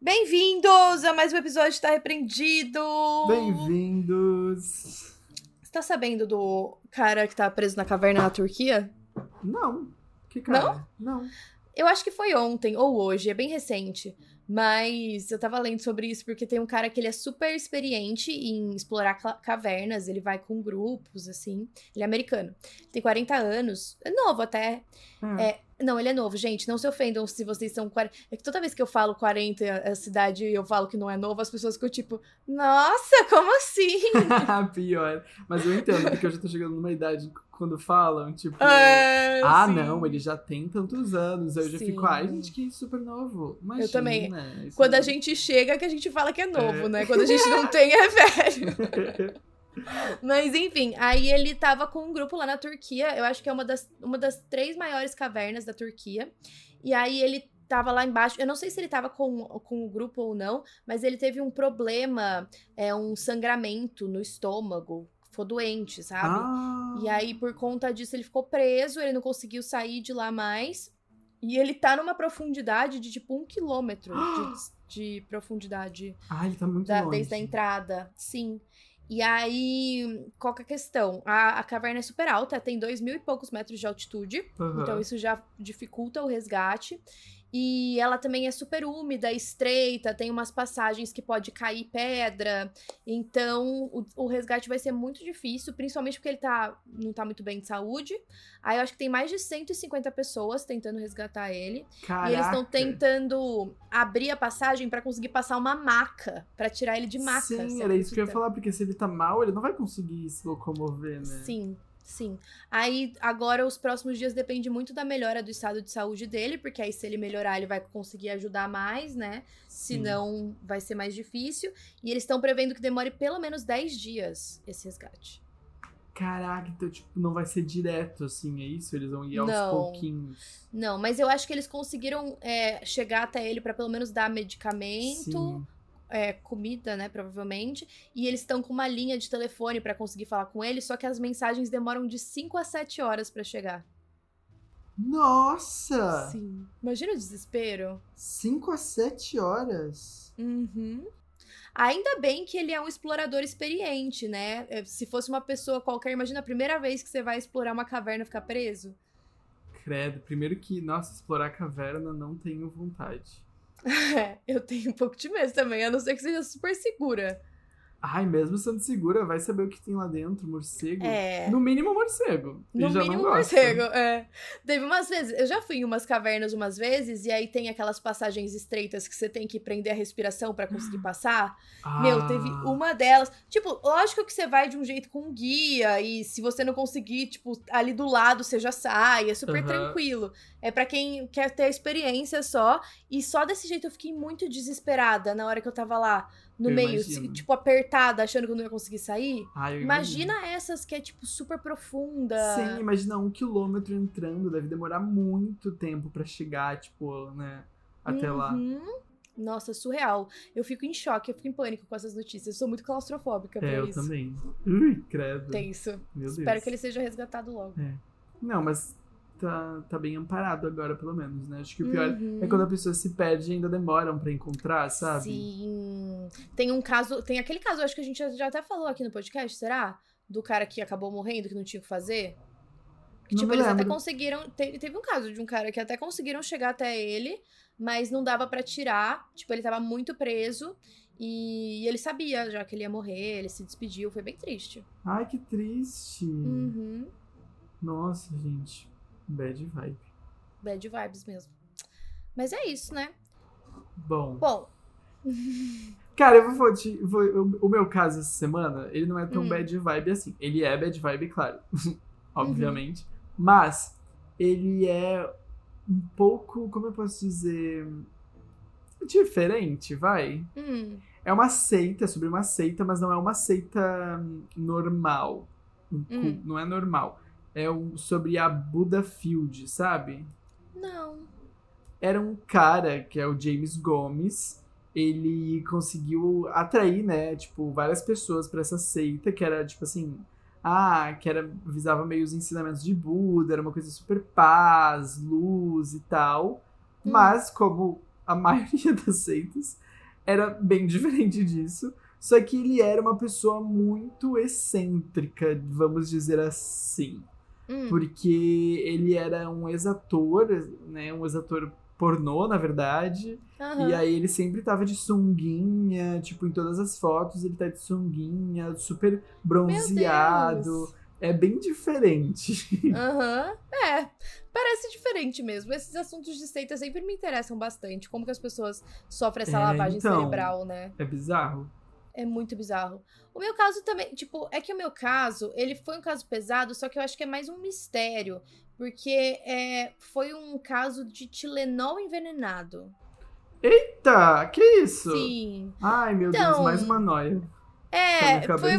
Bem-vindos a mais um episódio de Tá Repreendido! Bem-vindos! Você tá sabendo do cara que tá preso na caverna na Turquia? Não. Que cara? Não? Não. Eu acho que foi ontem ou hoje, é bem recente. Mas eu tava lendo sobre isso porque tem um cara que ele é super experiente em explorar cavernas, ele vai com grupos, assim. Ele é americano. Tem 40 anos, é novo até. Hum. É, não, ele é novo, gente. Não se ofendam se vocês são 40. É que toda vez que eu falo 40 a cidade e eu falo que não é novo, as pessoas ficam tipo, nossa, como assim? Pior. Mas eu entendo, porque eu já tô chegando numa idade quando falam, tipo, é, ah, sim. não, ele já tem tantos anos. Aí eu já sim. fico, ai, gente, que super novo. Imagina, eu também. Quando a gente chega, que a gente fala que é novo, é. né? Quando a gente não tem, é velho. Mas enfim, aí ele tava com um grupo lá na Turquia, eu acho que é uma das, uma das três maiores cavernas da Turquia. E aí ele tava lá embaixo. Eu não sei se ele tava com, com o grupo ou não, mas ele teve um problema, é, um sangramento no estômago. Ficou doente, sabe? Ah. E aí, por conta disso, ele ficou preso, ele não conseguiu sair de lá mais. E ele tá numa profundidade de tipo um quilômetro de, de profundidade. Ah, ele tá muito da, longe. Desde a entrada. Sim. E aí, qual que é a questão? A, a caverna é super alta, tem dois mil e poucos metros de altitude, uhum. então isso já dificulta o resgate. E ela também é super úmida, estreita, tem umas passagens que pode cair pedra. Então, o, o, resgate vai ser muito difícil, principalmente porque ele tá, não tá muito bem de saúde. Aí eu acho que tem mais de 150 pessoas tentando resgatar ele. Caraca. E eles estão tentando abrir a passagem para conseguir passar uma maca, para tirar ele de maca. Sim, era isso que eu ia falar, porque se ele tá mal, ele não vai conseguir se locomover, né? Sim. Sim. Aí, agora, os próximos dias depende muito da melhora do estado de saúde dele, porque aí, se ele melhorar, ele vai conseguir ajudar mais, né? Se não, vai ser mais difícil. E eles estão prevendo que demore pelo menos 10 dias esse resgate. Caraca, então, tipo, não vai ser direto, assim, é isso? Eles vão ir aos não, pouquinhos. Não, mas eu acho que eles conseguiram é, chegar até ele para pelo menos dar medicamento. Sim é, comida, né, provavelmente, e eles estão com uma linha de telefone para conseguir falar com ele, só que as mensagens demoram de 5 a 7 horas para chegar. Nossa! Sim. Imagina o desespero. 5 a 7 horas? Uhum. Ainda bem que ele é um explorador experiente, né? É, se fosse uma pessoa qualquer, imagina a primeira vez que você vai explorar uma caverna e ficar preso. Credo, primeiro que, nossa, explorar caverna não tenho vontade. É, eu tenho um pouco de medo também, a não ser que seja super segura. Ai, mesmo sendo segura, vai saber o que tem lá dentro, morcego. É. No mínimo morcego. No mínimo morcego, é. Teve umas vezes, eu já fui em umas cavernas umas vezes, e aí tem aquelas passagens estreitas que você tem que prender a respiração para conseguir passar. Ah. Meu, teve uma delas. Tipo, lógico que você vai de um jeito com um guia, e se você não conseguir, tipo, ali do lado você já sai, é super uhum. tranquilo. É para quem quer ter a experiência só. E só desse jeito eu fiquei muito desesperada na hora que eu tava lá no eu meio, imagino. tipo, apertada, achando que eu não ia conseguir sair. Ah, imagina essas que é, tipo, super profunda. Sim, imagina um quilômetro entrando, deve demorar muito tempo para chegar, tipo, né, até uhum. lá. Nossa, surreal. Eu fico em choque, eu fico em pânico com essas notícias. Eu sou muito claustrofóbica é, eu isso. Eu também. Ui, credo. Tenso. Meu Espero Deus. que ele seja resgatado logo. É. Não, mas tá, tá bem amparado agora, pelo menos, né? Acho que o pior uhum. é quando a pessoa se perde e ainda demoram para encontrar, sabe? Sim. Tem um caso, tem aquele caso, acho que a gente já até falou aqui no podcast, será? Do cara que acabou morrendo, que não tinha o que fazer? Que, tipo, eles até conseguiram. Teve, teve um caso de um cara que até conseguiram chegar até ele, mas não dava para tirar. Tipo, ele tava muito preso. E, e ele sabia já que ele ia morrer, ele se despediu, foi bem triste. Ai, que triste. Uhum. Nossa, gente. Bad vibe. Bad vibes mesmo. Mas é isso, né? Bom. Bom. Cara, eu vou, te, vou o, meu caso essa semana, ele não é tão hum. bad vibe assim. Ele é bad vibe, claro. obviamente. Uhum. Mas ele é um pouco, como eu posso dizer, diferente, vai. Hum. É uma seita, é sobre uma seita, mas não é uma seita normal. Hum. Não é normal é um, sobre a Buddha Field, sabe? Não. Era um cara, que é o James Gomes, ele conseguiu atrair, né, tipo, várias pessoas para essa seita, que era, tipo assim, ah, que era, visava meio os ensinamentos de Buda, era uma coisa super paz, luz e tal. Hum. Mas, como a maioria das seitas, era bem diferente disso. Só que ele era uma pessoa muito excêntrica, vamos dizer assim. Hum. Porque ele era um ex-ator, né? Um ex-ator pornô, na verdade. Aham. E aí ele sempre tava de sunguinha, tipo, em todas as fotos ele tá de sunguinha, super bronzeado. É bem diferente. Aham. É, parece diferente mesmo. Esses assuntos de seita sempre me interessam bastante. Como que as pessoas sofrem essa É, lavagem então. cerebral, né? É bizarro. É muito bizarro. O meu caso também, tipo, é que o meu caso, ele foi um caso pesado, só que eu acho que é mais um mistério. Porque é, foi um caso de Tilenol envenenado. Eita, que isso? Sim. Ai, meu Deus, Então, mais uma noia. É, foi,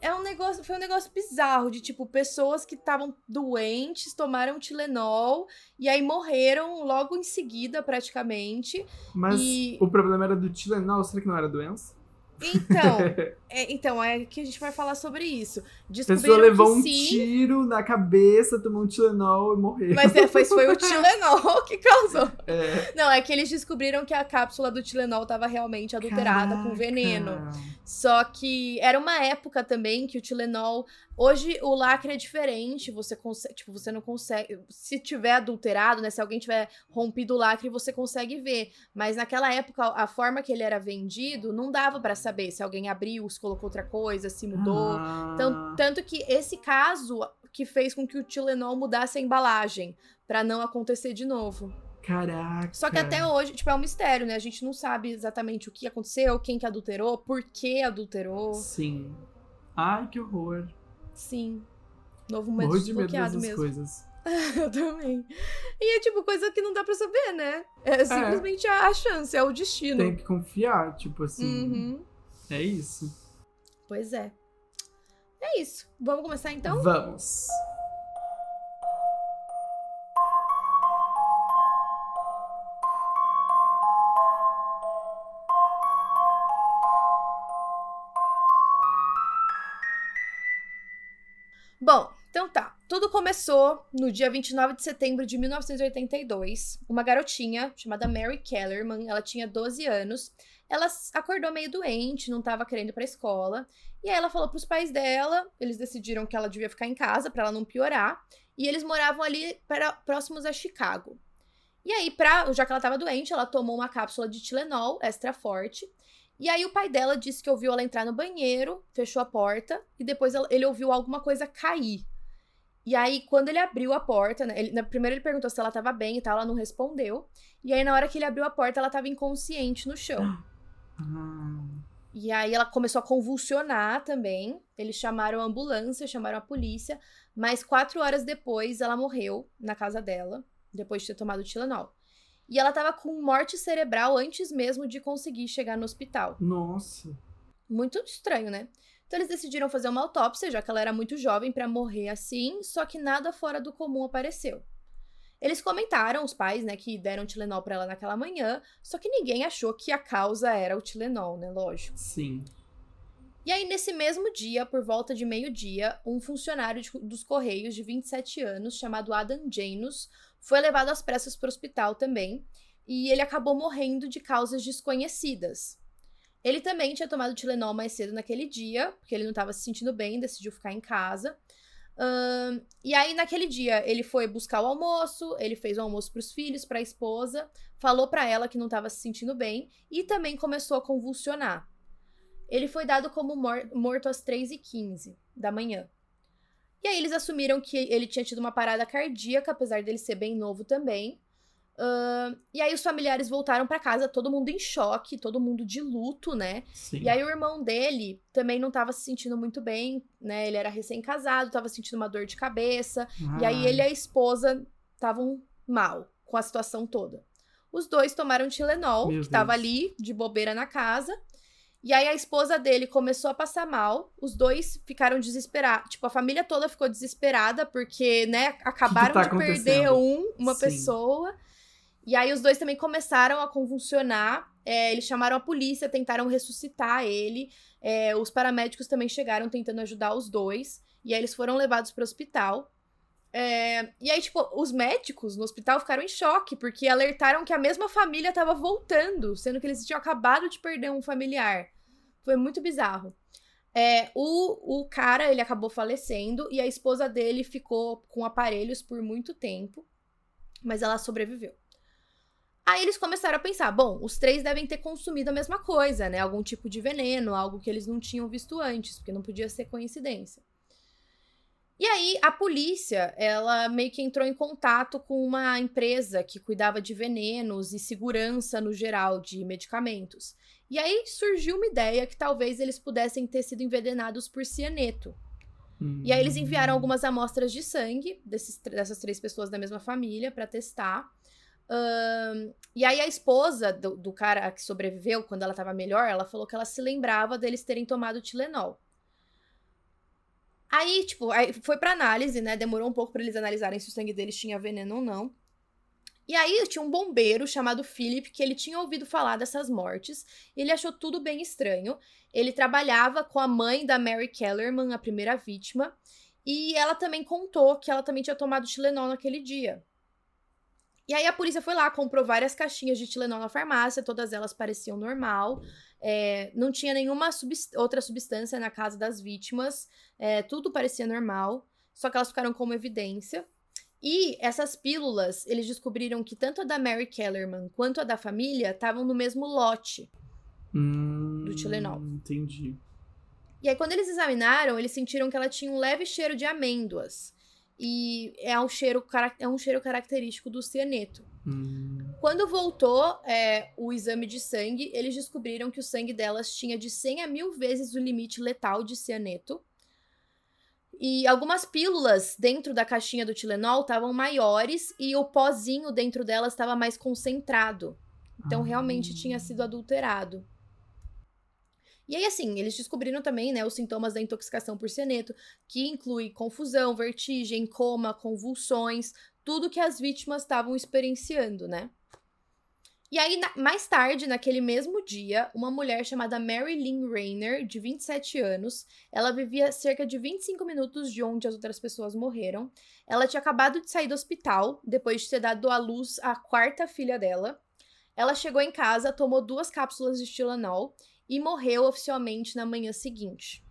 é um negócio, foi um negócio bizarro de tipo pessoas que estavam doentes, tomaram Tilenol e aí morreram logo em seguida, praticamente. Mas e- o problema era do Tilenol, será que não era doença? Então, é, então é que a gente vai falar sobre isso. A Descobriram pessoa levou um sim, tiro na cabeça, tomou um Tilenol e morreu. mas é, foi, foi o Tilenol que causou. É. Não, é que eles descobriram que a cápsula do Tilenol estava realmente adulterada com Caraca. veneno. Só que era uma época também que o Tilenol. Hoje o lacre é diferente. Você consegue. Tipo, você não consegue. Se tiver adulterado, né? Se alguém tiver rompido o lacre, você consegue ver. Mas naquela época, a forma que ele era vendido, não dava pra saber se alguém abriu, se colocou outra coisa, se mudou. Ah, Então, tanto que esse caso que fez com que o Tilenol mudasse a embalagem. Pra não acontecer de novo. Caraca. Só que até hoje, tipo, é um mistério, né? A gente não sabe exatamente o que aconteceu, quem que adulterou, por que adulterou. Sim. Ai, que horror. Sim. Novo medo Morro de medo desbloqueado dessas mesmo. coisas. Eu também. E é tipo coisa que não dá pra saber, né? É simplesmente a, a chance, é o destino. Tem que confiar, tipo assim. Uhum. É isso. Pois é. É isso. Vamos começar então? Vamos. Bom, então tá. Tudo começou no dia 29 de setembro de 1982. Uma garotinha chamada Mary Kellerman, ela tinha 12 anos. Ela acordou meio doente, não tava querendo ir pra escola. E aí ela falou pros pais dela, eles decidiram que ela devia ficar em casa pra ela não piorar. E eles moravam ali pra- próximos a Chicago. E aí, pra, já que ela tava doente, ela tomou uma cápsula de Tilenol extra forte. E aí o pai dela disse que ouviu ela entrar no banheiro, fechou a porta e depois ele ouviu alguma coisa cair. E aí, quando ele abriu a porta, né? Ele, primeiro ele perguntou se ela tava bem e tal, ela não respondeu. E aí, na hora que ele abriu a porta, ela tava inconsciente no chão. E aí ela começou a convulsionar também. Eles chamaram a ambulância, chamaram a polícia. Mas quatro horas depois, ela morreu na casa dela, depois de ter tomado Tilenol. E ela tava com morte cerebral antes mesmo de conseguir chegar no hospital. nossa. Muito estranho, né? Então eles decidiram fazer uma autópsia, já que ela era muito jovem pra morrer assim, só que nada fora do comum apareceu. Eles comentaram, os pais, né, que deram Tilenol pra ela naquela manhã, só que ninguém achou que a causa era o Tilenol, né? Lógico. Sim. E aí, nesse mesmo dia, por volta de meio-dia, um funcionário de- dos Correios de 27 anos, chamado Adam Janus, foi levado às pressas para o hospital também, e ele acabou morrendo de causas desconhecidas. Ele também tinha tomado Tilenol mais cedo naquele dia, porque ele não estava se sentindo bem, decidiu ficar em casa. Ahn, e aí, naquele dia, ele foi buscar o almoço, ele fez o almoço para os filhos, para a esposa, falou para ela que não estava se sentindo bem e também começou a convulsionar. Ele foi dado como mor- morto às 3h15 da manhã. E aí eles assumiram que ele tinha tido uma parada cardíaca, apesar dele ser bem novo também. Ahn, e aí os familiares voltaram pra casa, todo mundo em choque, todo mundo de luto, né? Sim. E aí o irmão dele também não tava se sentindo muito bem, né? Ele era recém-casado, tava sentindo uma dor de cabeça. E aí ele e a esposa estavam mal com a situação toda. Os dois tomaram Tilenol, Meu que tava Deus. ali de bobeira na casa. E aí a esposa dele começou a passar mal. Os dois ficaram desesperados. Tipo, a família toda ficou desesperada porque, né, acabaram tá de perder um, uma Sim. pessoa. E aí os dois também começaram a convulsionar. É, eles chamaram a polícia, tentaram ressuscitar ele. É, os paramédicos também chegaram tentando ajudar os dois. E aí eles foram levados para o hospital. É, e aí, tipo, os médicos no hospital ficaram em choque, porque alertaram que a mesma família tava voltando, sendo que eles tinham acabado de perder um familiar. Foi muito bizarro. É, o, o cara, ele acabou falecendo e a esposa dele ficou com aparelhos por muito tempo, mas ela sobreviveu. Aí eles começaram a pensar, bom, os três devem ter consumido a mesma coisa, né? Algum tipo de veneno, algo que eles não tinham visto antes, porque não podia ser coincidência. E aí a polícia, ela meio que entrou em contato com uma empresa que cuidava de venenos e segurança no geral de medicamentos. E aí surgiu uma ideia que talvez eles pudessem ter sido envenenados por cianeto. Hum. E aí eles enviaram algumas amostras de sangue desses, dessas três pessoas da mesma família para testar. Um, e aí a esposa do, do, cara que sobreviveu, quando ela tava melhor, ela falou que ela se lembrava deles terem tomado Tilenol. Aí, tipo, aí foi pra análise, né? Demorou um pouco para eles analisarem se o sangue deles tinha veneno ou não. E aí tinha um bombeiro chamado Philip que ele tinha ouvido falar dessas mortes e ele achou tudo bem estranho. Ele trabalhava com a mãe da Mary Kellerman, a primeira vítima, e ela também contou que ela também tinha tomado Tilenol naquele dia. E aí a polícia foi lá, comprou várias caixinhas de Tilenol na farmácia, todas elas pareciam normal. É, não tinha nenhuma outra substância na casa das vítimas, é, tudo parecia normal, só que elas ficaram como evidência. E essas pílulas, eles descobriram que tanto a da Mary Kellerman quanto a da família estavam no mesmo lote hum, do Tilenol. Entendi. E aí, quando eles examinaram, eles sentiram que ela tinha um leve cheiro de amêndoas. E é um cheiro, é um cheiro característico do cianeto. Hum. Quando voltou é, o exame de sangue, eles descobriram que o sangue delas tinha de 100 a mil vezes o limite letal de cianeto. E algumas pílulas dentro da caixinha do Tilenol estavam maiores e o pozinho dentro delas estava mais concentrado. Então, realmente tinha sido adulterado. E aí, assim, eles descobriram também, né, os sintomas da intoxicação por cianeto, que inclui confusão, vertigem, coma, convulsões, tudo que as vítimas estavam experienciando, né? E aí, na, mais tarde, naquele mesmo dia, uma mulher chamada Mary Lynn Rayner, de 27 anos, ela vivia cerca de 25 minutos de onde as outras pessoas morreram. Ela tinha acabado de sair do hospital, depois de ter dado à luz a quarta filha dela. Ela chegou em casa, tomou duas cápsulas de Tylenol e morreu oficialmente na manhã seguinte.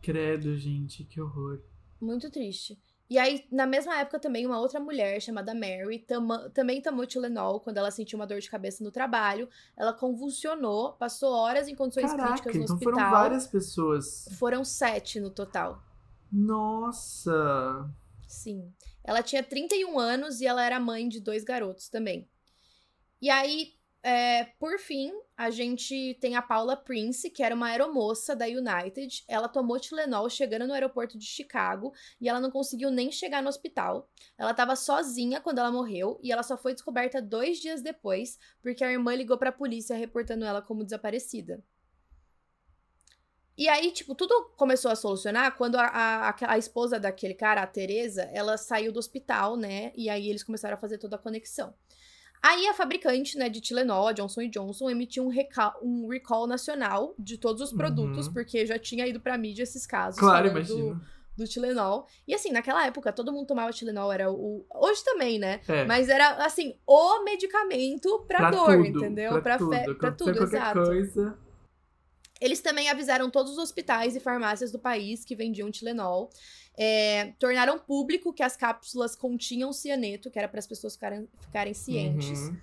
Credo, gente, que horror. Muito triste. E aí, na mesma época, também uma outra mulher chamada Mary tama, também tomou Tylenol quando ela sentiu uma dor de cabeça no trabalho. Ela convulsionou, passou horas em condições Caraca, críticas no então hospital. foram várias pessoas. Foram sete no total. Nossa! Sim. Ela tinha 31 anos e ela era mãe de dois garotos também. E aí, é, por fim, a gente tem a Paula Prince, que era uma aeromoça da United. Ela tomou Tilenol chegando no aeroporto de Chicago e ela não conseguiu nem chegar no hospital. Ela estava sozinha quando ela morreu e ela só foi descoberta dois dias depois, porque a irmã ligou para a polícia reportando ela como desaparecida. E aí, tipo, tudo começou a solucionar quando a, a, a esposa daquele cara, a Teresa, ela saiu do hospital, né? E aí eles começaram a fazer toda a conexão. Aí a fabricante, né, de Tilenol, a Johnson Johnson, emitiu um, recall, um recall nacional de todos os produtos, uhum. porque já tinha ido pra mídia esses casos. Claro, imagina. Do, do Tilenol. E assim, naquela época, todo mundo tomava Tilenol, era o. Hoje também, né? É. Mas era assim, o medicamento pra, pra dor, tudo, entendeu? Pra, pra, tudo, fe... pra tudo, exato. Coisa. Eles também avisaram todos os hospitais e farmácias do país que vendiam Tilenol. É, tornaram público que as cápsulas continham cianeto, que era para as pessoas ficarem, ficarem cientes. Uhum.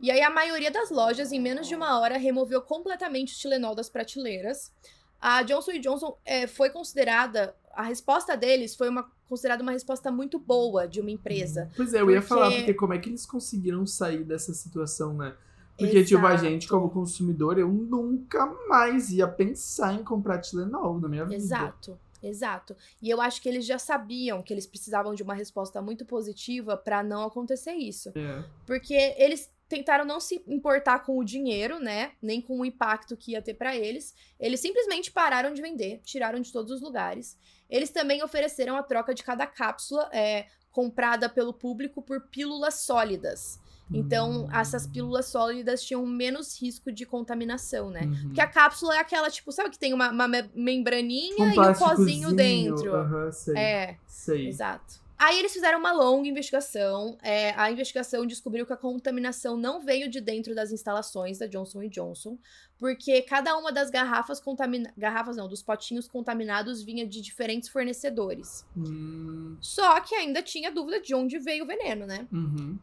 E aí a maioria das lojas, em menos de uma hora, removeu completamente o Tilenol das prateleiras. A Johnson Johnson é, foi considerada, a resposta deles foi uma, considerada uma resposta muito boa de uma empresa. Pois é, eu porque... ia falar, porque como é que eles conseguiram sair dessa situação, né? Porque, Exato. tipo, a gente, como consumidor, eu nunca mais ia pensar em comprar Tilenol na minha vida. Exato. Exato. E eu acho que eles já sabiam que eles precisavam de uma resposta muito positiva para não acontecer isso. É. Porque eles tentaram não se importar com o dinheiro, né? Nem com o impacto que ia ter para eles. Eles simplesmente pararam de vender, tiraram de todos os lugares. Eles também ofereceram a troca de cada cápsula é, comprada pelo público por pílulas sólidas. Então, essas pílulas sólidas tinham menos risco de contaminação, né? Uhum. Porque a cápsula é aquela, tipo, sabe que tem uma, uma membraninha um e um pozinho dentro. Uhum, sei. É. Sei. Exato. Aí eles fizeram uma longa investigação. É, a investigação descobriu que a contaminação não veio de dentro das instalações da Johnson Johnson, porque cada uma das garrafas contaminadas. Garrafas não, dos potinhos contaminados vinha de diferentes fornecedores. Hum, Só que ainda tinha dúvida de onde veio o veneno, né? uhum.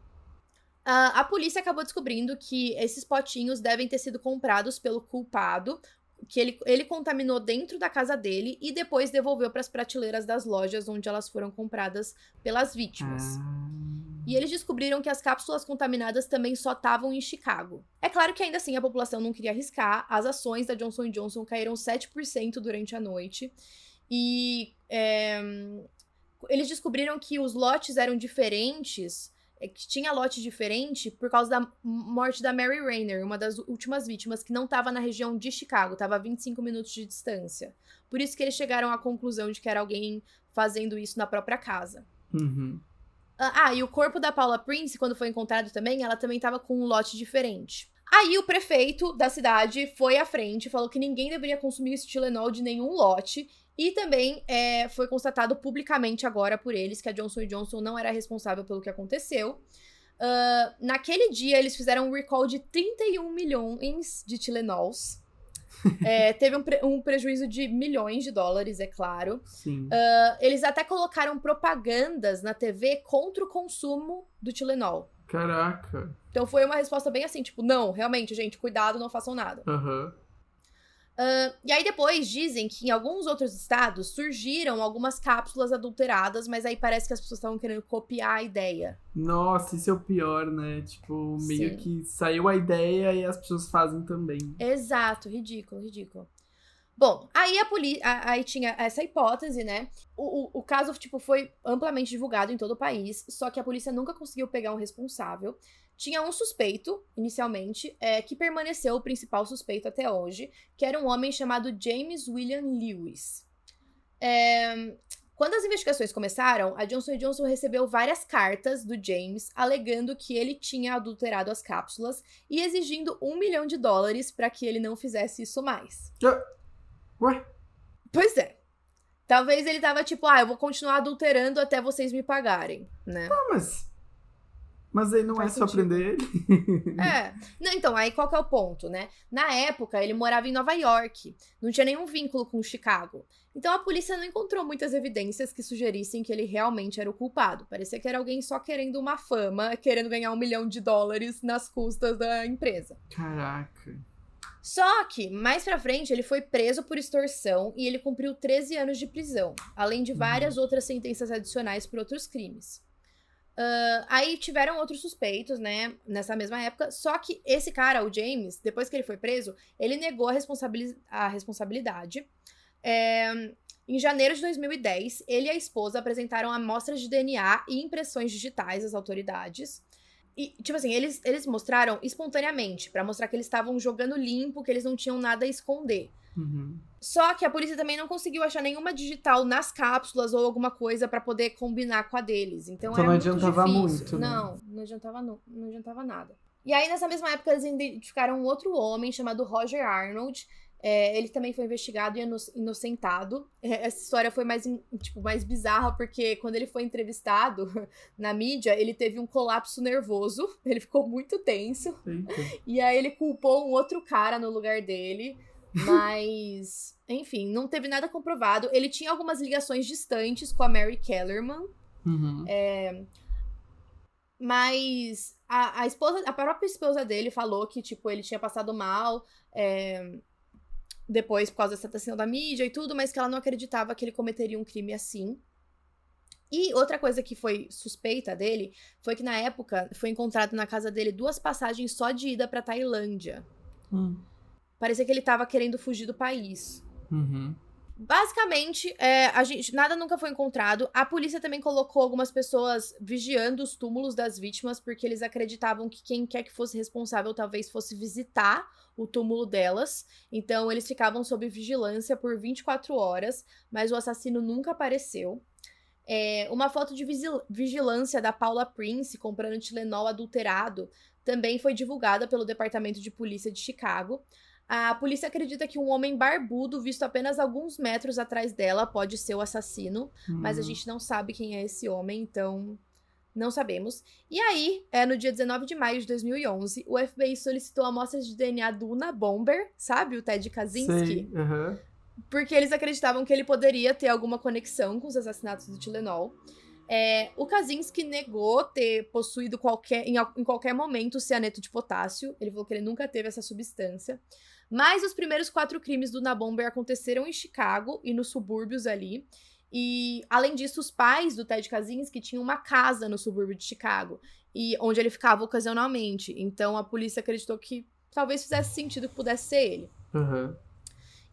Ah, a polícia acabou descobrindo que esses potinhos devem ter sido comprados pelo culpado, que ele, ele contaminou dentro da casa dele e depois devolveu para as prateleiras das lojas onde elas foram compradas pelas vítimas. Ah, E eles descobriram que as cápsulas contaminadas também só estavam em Chicago. É claro que ainda assim a população não queria arriscar, as ações da Johnson Johnson caíram 7% durante a noite. E é, eles descobriram que os lotes eram diferentes, é, que tinha lote diferente por causa da morte da Mary Rayner, uma das últimas vítimas, que não estava na região de Chicago, estava a 25 minutos de distância. Por isso que eles chegaram à conclusão de que era alguém fazendo isso na própria casa. uhum. Ah, ah, e o corpo da Paula Prince, quando foi encontrado também, ela também tava com um lote diferente. Aí o prefeito da cidade foi à frente e falou que ninguém deveria consumir esse Tilenol de nenhum lote. E também é, foi constatado publicamente agora por eles que a Johnson Johnson não era responsável pelo que aconteceu. Ah, naquele dia, eles fizeram um recall de 31 milhões de Tilenols. É, teve um, pre- um prejuízo de milhões de dólares, é claro. Sim. Ah, eles até colocaram propagandas na TV contra o consumo do Tilenol. Caraca. Então foi uma resposta bem assim, tipo, não, realmente, gente, cuidado, não façam nada. Aham. Ah, e aí depois dizem que em alguns outros estados surgiram algumas cápsulas adulteradas, mas aí parece que as pessoas estavam querendo copiar a ideia. Nossa, isso é o pior, né? Tipo, meio Sim. que saiu a ideia e as pessoas fazem também. Exato, ridículo, ridículo. Bom, aí a polícia. Aí tinha essa hipótese, né? O, o, o caso, tipo, foi amplamente divulgado em todo o país, só que a polícia nunca conseguiu pegar um responsável. Tinha um suspeito, inicialmente, é, que permaneceu o principal suspeito até hoje, que era um homem chamado James William Lewis. É, Quando as investigações começaram, a Johnson Johnson recebeu várias cartas do James alegando que ele tinha adulterado as cápsulas e exigindo um milhão de dólares para que ele não fizesse isso mais. Ué? Pois é. Talvez ele tava tipo, ah, eu vou continuar adulterando até vocês me pagarem, né? Ah, mas. Mas aí não Faz é só sentido. prender ele. É. Não, então, aí qual que é o ponto, né? Na época, ele morava em Nova York. Não tinha nenhum vínculo com Chicago. Então a polícia não encontrou muitas evidências que sugerissem que ele realmente era o culpado. Parecia que era alguém só querendo uma fama, querendo ganhar um milhão de dólares nas custas da empresa. Caraca. Só que, mais pra frente, ele foi preso por extorsão e ele cumpriu 13 anos de prisão, além de várias outras sentenças adicionais por outros crimes. Ah, aí tiveram outros suspeitos, né, nessa mesma época, só que esse cara, o James, depois que ele foi preso, ele negou a, responsabili- a responsabilidade. É, em janeiro de 2010, ele e a esposa apresentaram amostras de DNA e impressões digitais às autoridades. E, tipo assim, eles, eles mostraram espontaneamente, pra mostrar que eles estavam jogando limpo, que eles não tinham nada a esconder. Uhum. Só que a polícia também não conseguiu achar nenhuma digital nas cápsulas ou alguma coisa pra poder combinar com a deles. Então, Então não muito adiantava difícil. muito, né? Não, não adiantava, nu- não adiantava nada. E aí, nessa mesma época, eles identificaram um outro homem chamado Roger Arnold. É, ele também foi investigado e ino- inocentado. É, Essa história foi mais, tipo, mais bizarra, porque quando ele foi entrevistado na mídia, ele teve um colapso nervoso. Ele ficou muito tenso. Eita. E aí ele culpou um outro cara no lugar dele. Mas, enfim, não teve nada comprovado. Ele tinha algumas ligações distantes com a Mary Kellerman, Uhum. É. mas a, a esposa, a própria esposa dele falou que, tipo, ele tinha passado mal é, depois por causa dessa atenção da mídia e tudo, mas que ela não acreditava que ele cometeria um crime assim. E outra coisa que foi suspeita dele foi que na época foi encontrado na casa dele duas passagens só de ida pra Tailândia. Hum. Parecia que ele tava querendo fugir do país. Uhum. Basicamente, é, a gente, nada nunca foi encontrado. A polícia também colocou algumas pessoas vigiando os túmulos das vítimas, porque eles acreditavam que quem quer que fosse responsável talvez fosse visitar o túmulo delas. Então, eles ficavam sob vigilância por 24 horas, mas o assassino nunca apareceu. É, uma foto de vigil- vigilância da Paula Prince comprando Tilenol adulterado também foi divulgada pelo Departamento de Polícia de Chicago. A polícia acredita que um homem barbudo, visto apenas alguns metros atrás dela, pode ser o assassino, hum. mas a gente não sabe quem é esse homem, então não sabemos. E aí, é, no dia 19 de maio de 2011, o FBI solicitou amostras de DNA do Una Bomber, sabe? O Ted Kaczynski. Uhum. Porque eles acreditavam que ele poderia ter alguma conexão com os assassinatos do Tilenol. É, o Kaczynski negou ter possuído qualquer, em, em qualquer momento cianeto de potássio. Ele falou que ele nunca teve essa substância. Mas os primeiros quatro crimes do Nabomber aconteceram em Chicago e nos subúrbios ali. E, além disso, os pais do Ted Kaczynski tinham uma casa no subúrbio de Chicago, e onde ele ficava ocasionalmente. Então, a polícia acreditou que talvez fizesse sentido que pudesse ser ele. Uhum.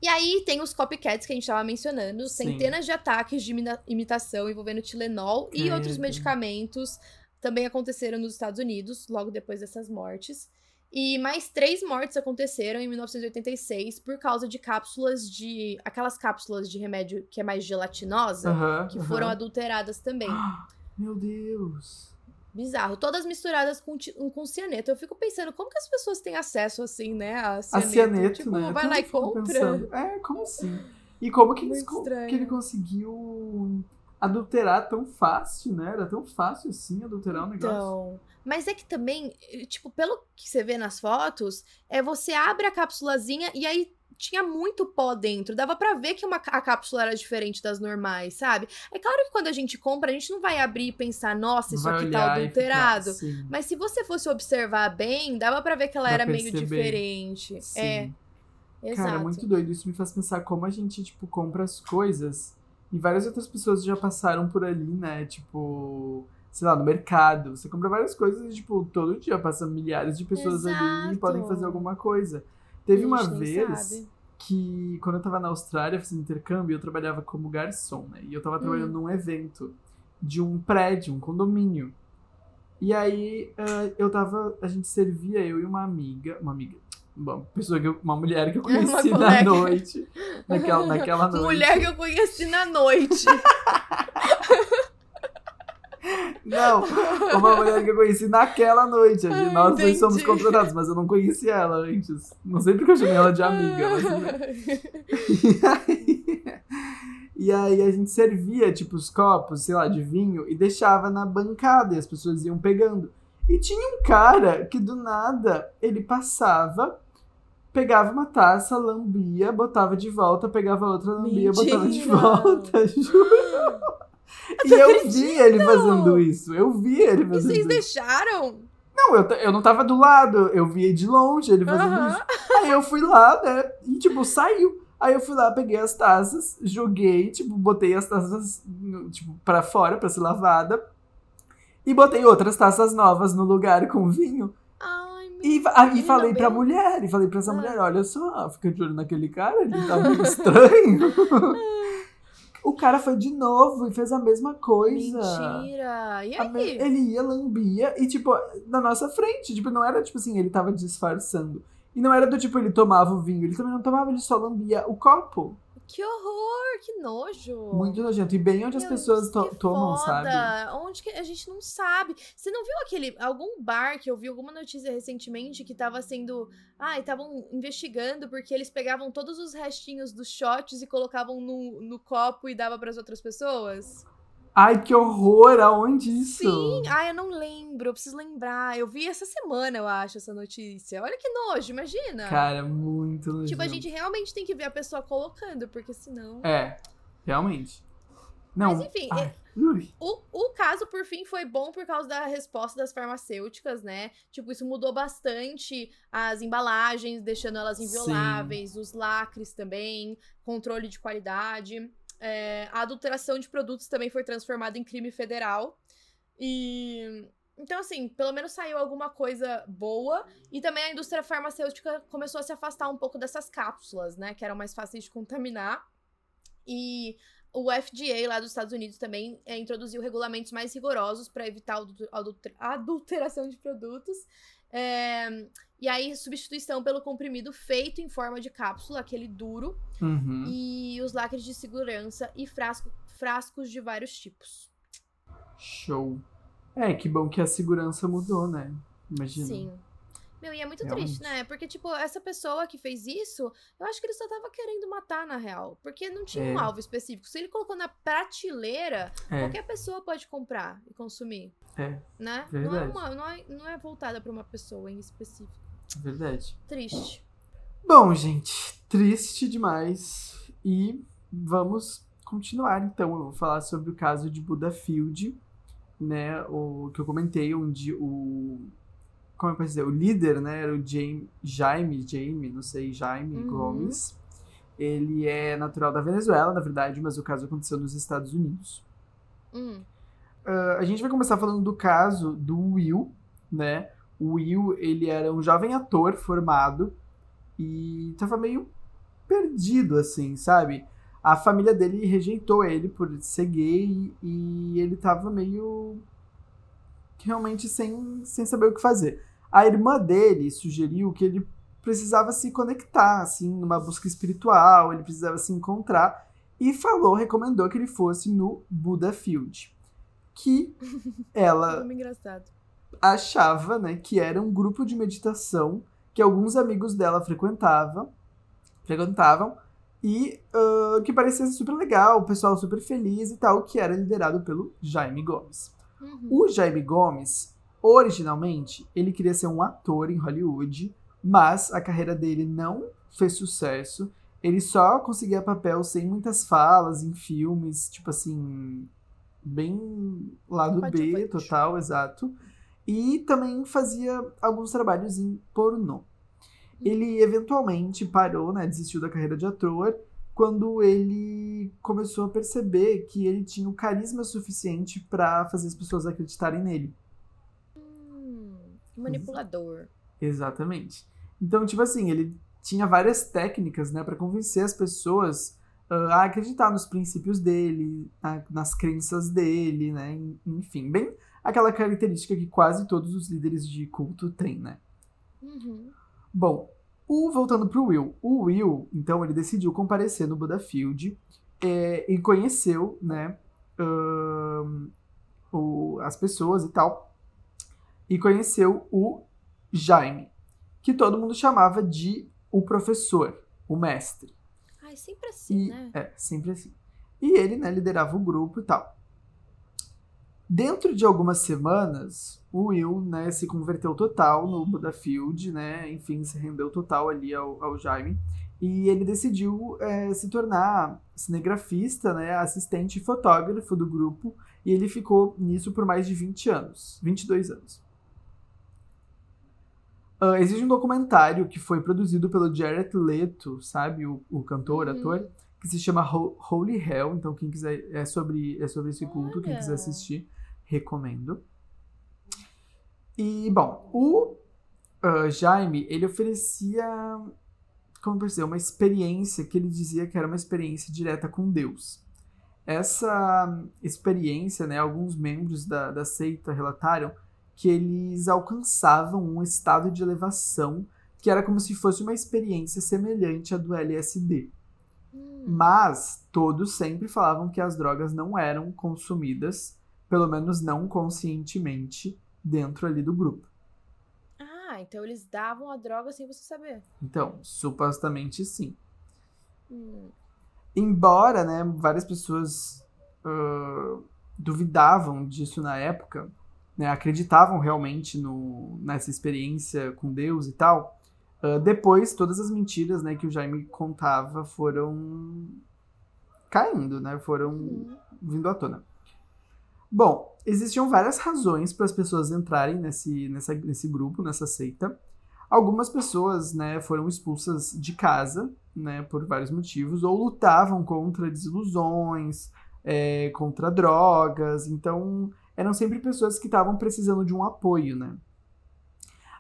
E aí tem os copycats que a gente estava mencionando, Sim. centenas de ataques de imitação envolvendo Tilenol e outros medicamentos também aconteceram nos Estados Unidos, logo depois dessas mortes. E mais três mortes aconteceram em 1986 por causa de cápsulas de. aquelas cápsulas de remédio que é mais gelatinosa, que foram adulteradas também. Meu Deus! Bizarro. Todas misturadas com, com cianeto. Eu fico pensando, como que as pessoas têm acesso assim, né? A cianeto. A cianeto tipo, né? vai lá e compra. Pensando. É, como assim? E como que, eles, que ele conseguiu adulterar tão fácil, né? Era tão fácil assim adulterar um negócio. Então, mas é que também, eh, tipo, pelo que você vê nas fotos, é você abre a cápsulazinha e aí tinha muito pó dentro. Dava para ver que uma, a cápsula era diferente das normais, sabe? É claro que quando a gente compra, a gente não vai abrir e pensar, nossa, isso aqui tá adulterado. Ficar, Mas se você fosse observar bem, dava para ver que ela era meio diferente. Sim. É. Exato. Cara, muito doido. Isso me faz pensar como a gente, tipo, compra as coisas e várias outras pessoas já passaram por ali, né? Tipo, sei lá, no mercado. Você compra várias coisas e, tipo, todo dia passam milhares de pessoas Exato. ali e podem fazer alguma coisa. Teve uma vez sabe. que, quando eu tava na Austrália fazendo intercâmbio, eu trabalhava como garçom, né? E eu tava trabalhando hum. num evento de um prédio, um condomínio. E aí uh, eu tava. A gente servia, eu e uma amiga. Uma amiga uma pessoa que eu, uma mulher que eu conheci na noite. Naquela, naquela noite. Mulher que eu conheci na noite. Não, uma mulher que eu conheci naquela noite. Ai, nós entendi. dois somos contratados, mas eu não conheci ela antes. Não sei porque eu chamei ela de amiga, mas. e, aí, e aí a gente servia, tipo, os copos, sei lá, de vinho e deixava na bancada e as pessoas iam pegando. E tinha um cara que do nada ele passava pegava uma taça, lambia, botava de volta, pegava outra, lambia, Mentira. botava de volta, juro. E eu vi ele fazendo isso. Eu vi ele fazendo isso. E vocês isso. deixaram? Não, eu, eu não tava do lado, eu vi de longe ele fazendo isso. Aí eu fui lá, né, e tipo, saiu. Aí eu fui lá, peguei as taças, joguei, tipo, botei as taças, tipo, pra fora, pra ser lavada. E botei outras taças novas no lugar com vinho. E, e falei pra mulher, e falei pra essa ah. mulher, olha só, fica de olho naquele cara, ele tá meio estranho. O cara foi de novo e fez a mesma coisa. Mentira! E aí? ele ia, lambia, e tipo, na nossa frente. Tipo, não era tipo assim, ele tava disfarçando. E não era do tipo, ele tomava o vinho, ele também não tomava, ele só lambia o copo. Que horror, que nojo. Muito nojento. E bem onde Meu, as pessoas to tomam, foda. sabe? Onde que a gente não sabe. Você não viu aquele. Algum bar que eu vi alguma notícia recentemente que tava sendo. Ah, estavam investigando porque eles pegavam todos os restinhos dos shots e colocavam no, no copo e dava para as outras pessoas? Ai, que horror! Aonde isso? Sim, ai, eu não lembro, eu preciso lembrar. Eu vi essa semana, eu acho, essa notícia. Olha que nojo, imagina. Cara, muito nojo. Tipo, a gente realmente tem que ver a pessoa colocando, porque senão. É, realmente. Não. Mas enfim, ai, o, o caso, por fim, foi bom por causa da resposta das farmacêuticas, né? Tipo, isso mudou bastante as embalagens, deixando elas invioláveis, Sim. os lacres também, controle de qualidade. É, a adulteração de produtos também foi transformada em crime federal. E. Então, assim, pelo menos saiu alguma coisa boa. E também a indústria farmacêutica começou a se afastar um pouco dessas cápsulas, né? Que eram mais fáceis de contaminar. E o FDA lá dos Estados Unidos também é, introduziu regulamentos mais rigorosos para evitar a adulteração de produtos. É, e aí, substituição pelo comprimido feito em forma de cápsula, aquele duro. Uhum. E os lacres de segurança e frasco, frascos de vários tipos. Show. É, que bom que a segurança mudou, né? Imagina. Sim. Meu, e é muito Realmente. triste, né? Porque, tipo, essa pessoa que fez isso, eu acho que ele só tava querendo matar, na real. Porque não tinha é. um alvo específico. Se ele colocou na prateleira, é. qualquer pessoa pode comprar e consumir. É. Né? Verdade. Não é, uma, não, é, não é voltada pra uma pessoa em específico. Verdade. Triste. Bom, gente, triste demais. E vamos continuar, então. Eu vou falar sobre o caso de Budafield, né? O que eu comentei, onde o. Como eu posso dizer? O líder, né? Era o Jaime, Jaime, Jaime não sei, Jaime uhum. Gomes. Ele é natural da Venezuela, na verdade, mas o caso aconteceu nos Estados Unidos. Uhum. Uh, a gente vai começar falando do caso do Will, né? O Will, ele era um jovem ator formado e tava meio perdido, assim, sabe? A família dele rejeitou ele por ser gay e ele tava meio realmente sem, sem saber o que fazer. A irmã dele sugeriu que ele precisava se conectar, assim, numa busca espiritual, ele precisava se encontrar e falou, recomendou que ele fosse no Buddha Field, que ela achava, né, que era um grupo de meditação que alguns amigos dela frequentavam, frequentavam e uh, que parecia super legal, o pessoal super feliz e tal, que era liderado pelo Jaime Gomes. Uhum. O Jaime Gomes, originalmente, ele queria ser um ator em Hollywood, mas a carreira dele não fez sucesso. Ele só conseguia papel sem muitas falas em filmes, tipo assim, bem lado B, total, exato. E também fazia alguns trabalhos em pornô. Ele eventualmente parou, né, desistiu da carreira de ator, quando ele começou a perceber que ele tinha o carisma suficiente para fazer as pessoas acreditarem nele. Hum, manipulador. Exatamente. Então, tipo assim, ele tinha várias técnicas, né, para convencer as pessoas uh, a acreditar nos princípios dele, a, nas crenças dele, né, enfim, bem aquela característica que quase todos os líderes de culto têm, né? Uhum. Bom, o, voltando pro Will. O Will, então, ele decidiu comparecer no Buddha Field é, e conheceu, né, um, o, as pessoas e tal. E conheceu o Jaime, que todo mundo chamava de o professor, o mestre. Ai, sempre assim, e, né? É, sempre assim. E ele, né, liderava o grupo e tal. Dentro de algumas semanas, o Will, né, se converteu total no Budafield, né, enfim, se rendeu total ali ao, ao Jaime, e ele decidiu é, se tornar cinegrafista, né, assistente e fotógrafo do grupo, e ele ficou nisso por mais de 20 anos, 22 anos. Uh, existe um documentário que foi produzido pelo Jared Leto, sabe, o, o cantor, uhum. ator, que se chama Holy Hell, então quem quiser, é sobre, é sobre esse culto, Olha. quem quiser assistir recomendo. E, bom, o uh, Jaime, ele oferecia, como dizer, uma experiência que ele dizia que era uma experiência direta com Deus. Essa experiência, né, alguns membros da, da seita relataram que eles alcançavam um estado de elevação que era como se fosse uma experiência semelhante à do LSD. Hum. Mas todos sempre falavam que as drogas não eram consumidas pelo menos não conscientemente, dentro ali do grupo. Ah, então eles davam a droga sem você saber. Então, supostamente sim. Hum. Embora, né, várias pessoas uh, duvidavam disso na época, né, acreditavam realmente no, nessa experiência com Deus e tal, uh, depois todas as mentiras né, que o Jaime contava foram caindo, né, foram hum. vindo à tona. Bom, existiam várias razões para as pessoas entrarem nesse, nessa, nesse grupo, nessa seita. Algumas pessoas, né, foram expulsas de casa, né, por vários motivos, ou lutavam contra desilusões, é, contra drogas. Então, eram sempre pessoas que estavam precisando de um apoio, né?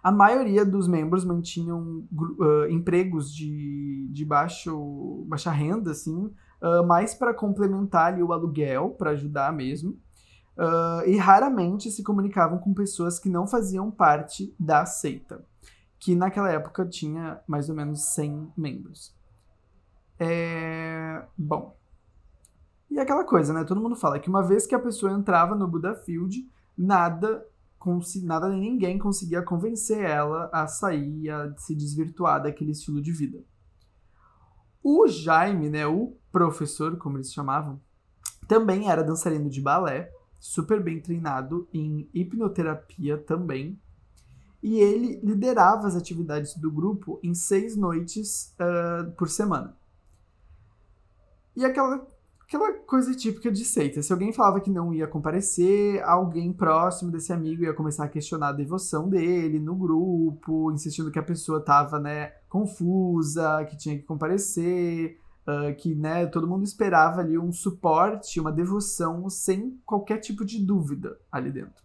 A maioria dos membros mantinham uh, empregos de, de baixo, baixa renda, assim, uh, mais para complementar ali, o aluguel, para ajudar mesmo. Uh, e raramente se comunicavam com pessoas que não faziam parte da seita, que naquela época tinha mais ou menos 100 membros. É... Bom. E aquela coisa, né? Todo mundo fala que uma vez que a pessoa entrava no Buddha Field, nada nada nem ninguém conseguia convencer ela a sair, a se desvirtuar daquele estilo de vida. O Jaime, né, o professor, como eles chamavam, também era dançarino de balé, super bem treinado em hipnoterapia também. E ele liderava as atividades do grupo em seis noites uh, por semana. E aquela aquela coisa típica de seita. Se alguém falava que não ia comparecer, alguém próximo desse amigo ia começar a questionar a devoção dele no grupo, insistindo que a pessoa estava, né, confusa, que tinha que comparecer, uh, que, né, todo mundo esperava ali um suporte, uma devoção sem qualquer tipo de dúvida ali dentro.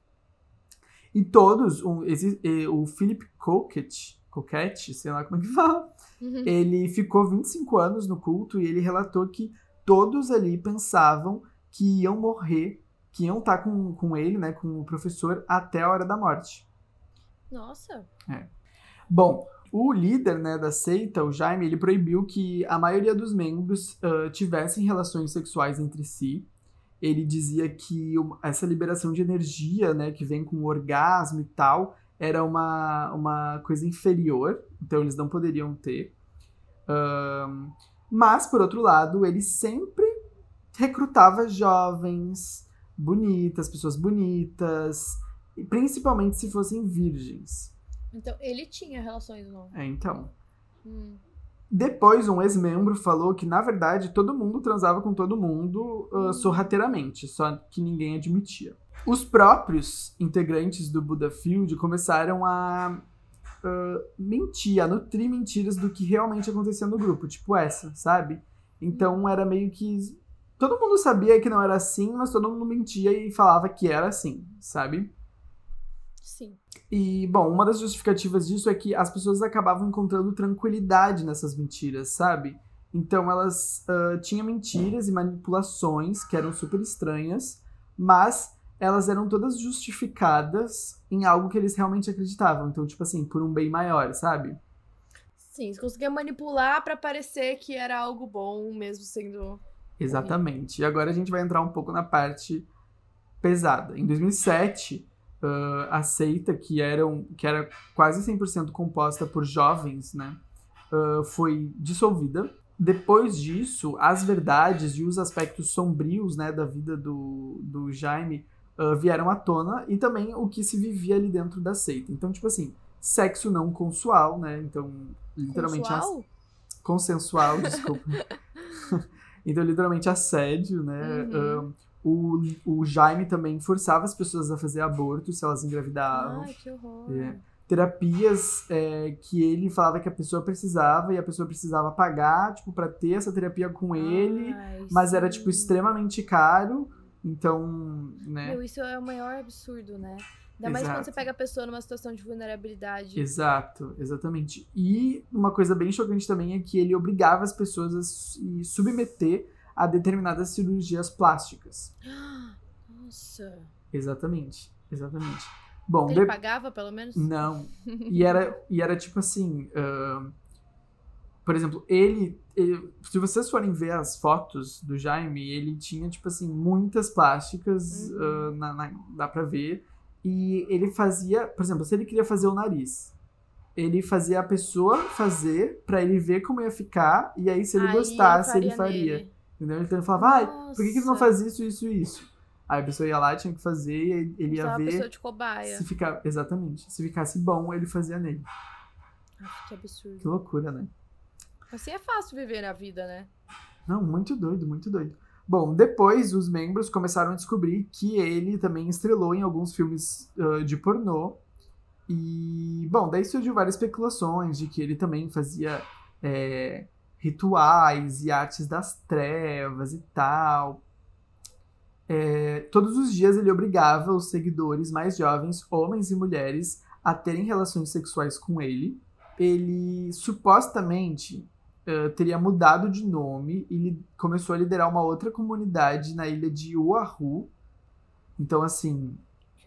E todos, um, esse, o Philip Coquette, Coquette, sei lá como é que fala, uhum. ele ficou 25 anos no culto e ele relatou que todos ali pensavam que iam morrer, que iam estar com, com ele, né, com o professor, até a hora da morte. Nossa. É. Bom, o líder né, da seita, o Jaime, ele proibiu que a maioria dos membros uh, tivessem relações sexuais entre si. Ele dizia que essa liberação de energia, né, que vem com o orgasmo e tal, era uma, uma coisa inferior, então eles não poderiam ter. Mas, por outro lado, ele sempre recrutava jovens, bonitas, pessoas bonitas, principalmente se fossem virgens. Então, ele tinha relações não? É, então. Hum. Depois, um ex-membro falou que, na verdade, todo mundo transava com todo mundo uh, sorrateiramente, só que ninguém admitia. Os próprios integrantes do Buddha Field começaram a uh, mentir, a nutrir mentiras do que realmente acontecia no grupo, tipo essa, sabe? Então era meio que. Todo mundo sabia que não era assim, mas todo mundo mentia e falava que era assim, sabe? Sim. E, bom, uma das justificativas disso é que as pessoas acabavam encontrando tranquilidade nessas mentiras, sabe? Então elas uh, tinham mentiras e manipulações que eram super estranhas, mas elas eram todas justificadas em algo que eles realmente acreditavam. Então, tipo assim, por um bem maior, sabe? Sim, você conseguia manipular para parecer que era algo bom, mesmo sendo. Exatamente. E agora a gente vai entrar um pouco na parte pesada. Em 2007, uh, a seita, que, eram, que era quase 100% composta por jovens, né, uh, foi dissolvida. Depois disso, as verdades e os aspectos sombrios né, da vida do, do Jaime uh, vieram à tona e também o que se vivia ali dentro da seita. Então, tipo assim, sexo não consual, né? Então, literalmente. Consual? Ass... Consensual, desculpa. então, literalmente assédio, né? Uhum. O, o Jaime também forçava as pessoas a fazer aborto se elas engravidavam. Ai, que horror. É. Terapias é, que ele falava que a pessoa precisava e a pessoa precisava pagar, tipo, pra ter essa terapia com ele, Ai, mas sim. era, tipo, extremamente caro. Então, né? Meu, isso é o maior absurdo, né? Ainda mais quando você pega a pessoa numa situação de vulnerabilidade. Exato, exatamente. E uma coisa bem chocante também é que ele obrigava as pessoas a se submeter a determinadas cirurgias plásticas. Nossa. Exatamente, exatamente. Bom, ele de... pagava, pelo menos? Não. E era, e era tipo assim. Uh, por exemplo, ele, ele, Se vocês forem ver as fotos do Jaime, ele tinha, tipo assim, muitas plásticas, uhum. uh, na, na, dá pra ver. E ele fazia. Por exemplo, se ele queria fazer o nariz, ele fazia a pessoa fazer para ele ver como ia ficar. E aí, se ele aí gostasse, ele faria. Ele faria. Entendeu? Então ele falava, ah, por que, que não faz isso, isso e isso? Aí a pessoa ia lá, tinha que fazer, e ele ia ver. pessoa de cobaia. Se ficar, exatamente. Se ficasse bom, ele fazia nele. Ai, que absurdo. Que loucura, né? Assim é fácil viver na vida, né? Não, muito doido, muito doido. Bom, depois os membros começaram a descobrir que ele também estrelou em alguns filmes uh, de pornô. E, bom, daí surgiu várias especulações de que ele também fazia é, rituais e artes das trevas e tal. É, todos os dias ele obrigava os seguidores mais jovens, homens e mulheres, a terem relações sexuais com ele. Ele supostamente uh, teria mudado de nome e começou a liderar uma outra comunidade na ilha de Oahu. Então, assim.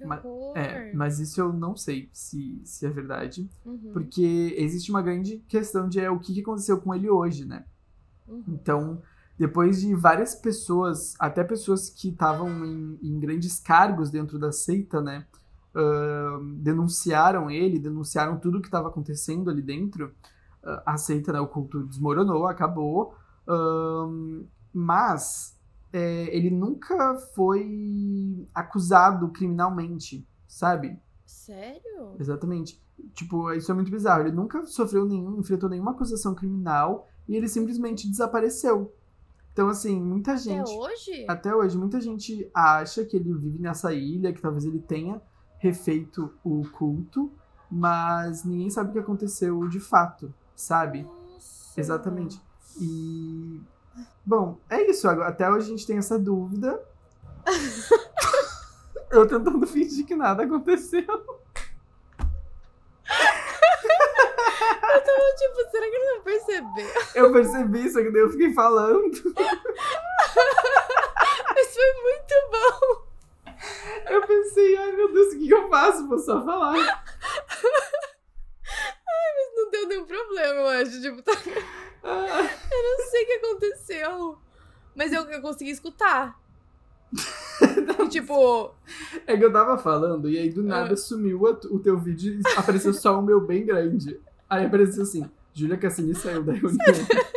Ma é, mas isso eu não sei se, se é verdade. Uhum. Porque existe uma grande questão de é, o que aconteceu com ele hoje, né? Uhum. Então, depois de várias pessoas, até pessoas que estavam em, em, grandes cargos dentro da seita, né? uh, denunciaram ele, denunciaram tudo o que estava acontecendo ali dentro, uh, a seita, né, o culto desmoronou, acabou, uh, mas é, ele nunca foi acusado criminalmente, sabe? Sério? Exatamente. Tipo, isso é muito bizarro. Ele nunca sofreu nenhum, enfrentou nenhuma acusação criminal e ele simplesmente desapareceu. Então, assim, muita gente. Até hoje? Até hoje, muita gente acha que ele vive nessa ilha, que talvez ele tenha refeito o culto, mas ninguém sabe o que aconteceu de fato, sabe? Nossa. Exatamente. E. Bom, é isso. Até hoje a gente tem essa dúvida. Eu tentando fingir que nada aconteceu. Eu tava tipo, será que ele não percebeu? Eu percebi, só que daí eu fiquei falando. Mas foi muito bom. Eu pensei, ai meu Deus, o que eu faço? Vou só falar. Deu nenhum problema, eu acho. Tipo, tá... Ah, eu não sei o que aconteceu. Mas eu, eu consegui escutar. E, tipo, É que eu tava falando e aí do nada Ah. sumiu a- o teu vídeo e apareceu só o meu bem grande. Aí apareceu assim, Júlia Cassini saiu da reunião.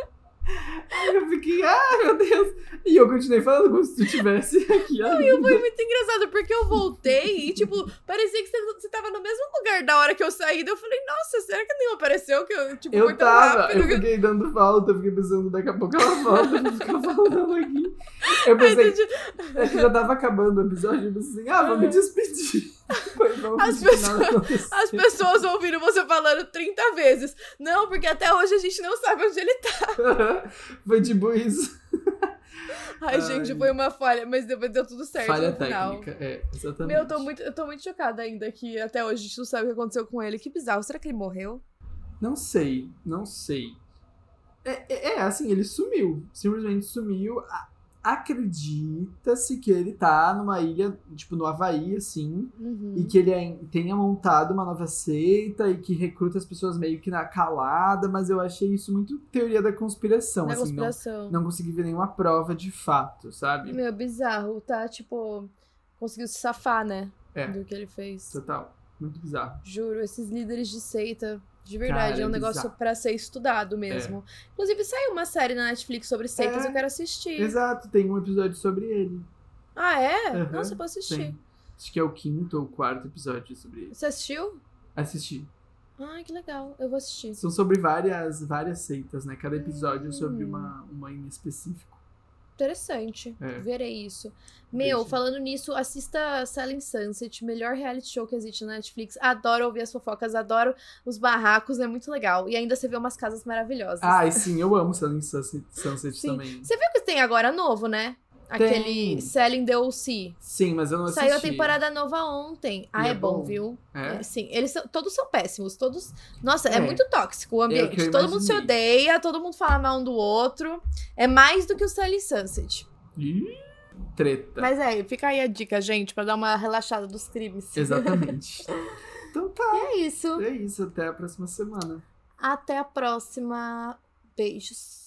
Aí eu fiquei, ah, meu Deus. E eu continuei falando como se tu tivesse aqui ainda. foi muito engraçado, porque eu voltei e, tipo, parecia que você, tava no mesmo lugar da hora que eu saí. Daí eu falei, nossa, será que nem apareceu? Que eu, tipo, Eu tava, rápido. eu que- fiquei dando volta, eu fiquei pensando, daqui a pouco ela volta, eu ficar falando aqui. Eu Ai, pensei, gente, é que já tava acabando o episódio, eu pensei assim, ah, vou me despedir. Depois vamos As pessoas-. As pessoas ouviram você falando 30 vezes. Não, porque até hoje a gente não sabe onde ele tá. Foi tipo isso. Ai, Ai. gente, foi uma falha, mas depois deu tudo certo Falha técnica, é, exatamente. Meu, eu tô, muito, eu tô muito chocada ainda que até hoje a gente não sabe o que aconteceu com ele. Que bizarro. Será que ele morreu? Não sei, não sei. É, é, é, assim, ele sumiu. Simplesmente sumiu. Acredita-se que ele tá numa ilha, tipo, no Havaí, assim, Uhum. e que ele ai- tenha montado uma nova seita e que recruta as pessoas meio que na calada, mas eu achei isso muito teoria da conspiração, Na assim, não, conspiração. não consegui ver nenhuma prova de fato, sabe? Meu, bizarro. Tá, tipo, conseguiu se safar, né? É. Do que ele fez. Total. Muito bizarro. Juro, esses líderes de seita, de verdade, Cara, é um é negócio bizarro. pra ser estudado mesmo. Inclusive, saiu uma série na Netflix sobre seitas, É. eu quero assistir. Exato, tem um episódio sobre ele. Ah, é? Aham, Nossa, eu vou assistir. Tem. Acho que é o quinto ou quarto episódio sobre ele. Você assistiu? Assisti. Ai, que legal. Eu vou assistir. São sobre várias, várias seitas, né? Cada episódio é sobre Hum. uma, uma em específico. Interessante. É. Verei isso. Meu, falando nisso, assista Selling Sunset, melhor reality show que existe na Netflix. Adoro ouvir as fofocas, adoro os barracos, é muito legal. E ainda você vê umas casas maravilhosas. Ai, sim, eu amo Selling Sunset, Sunset Sim. também. Você viu que tem agora novo, né? Aquele Tem. Selling the OC. Sim, mas eu não assisti. Saiu a temporada nova ontem. Ah, é, é bom, viu? É? É, sim, eles são, todos são péssimos, todos. Nossa, é, É. muito tóxico o É ambiente. todo mundo se odeia, todo mundo fala mal um do outro. É mais do que o Selling Sunset. Ih, treta. Mas é, fica aí a dica, gente, pra dar uma relaxada dos crimes. Exatamente. então tá, E é isso. é isso. Até a próxima semana. Até a próxima. Beijos.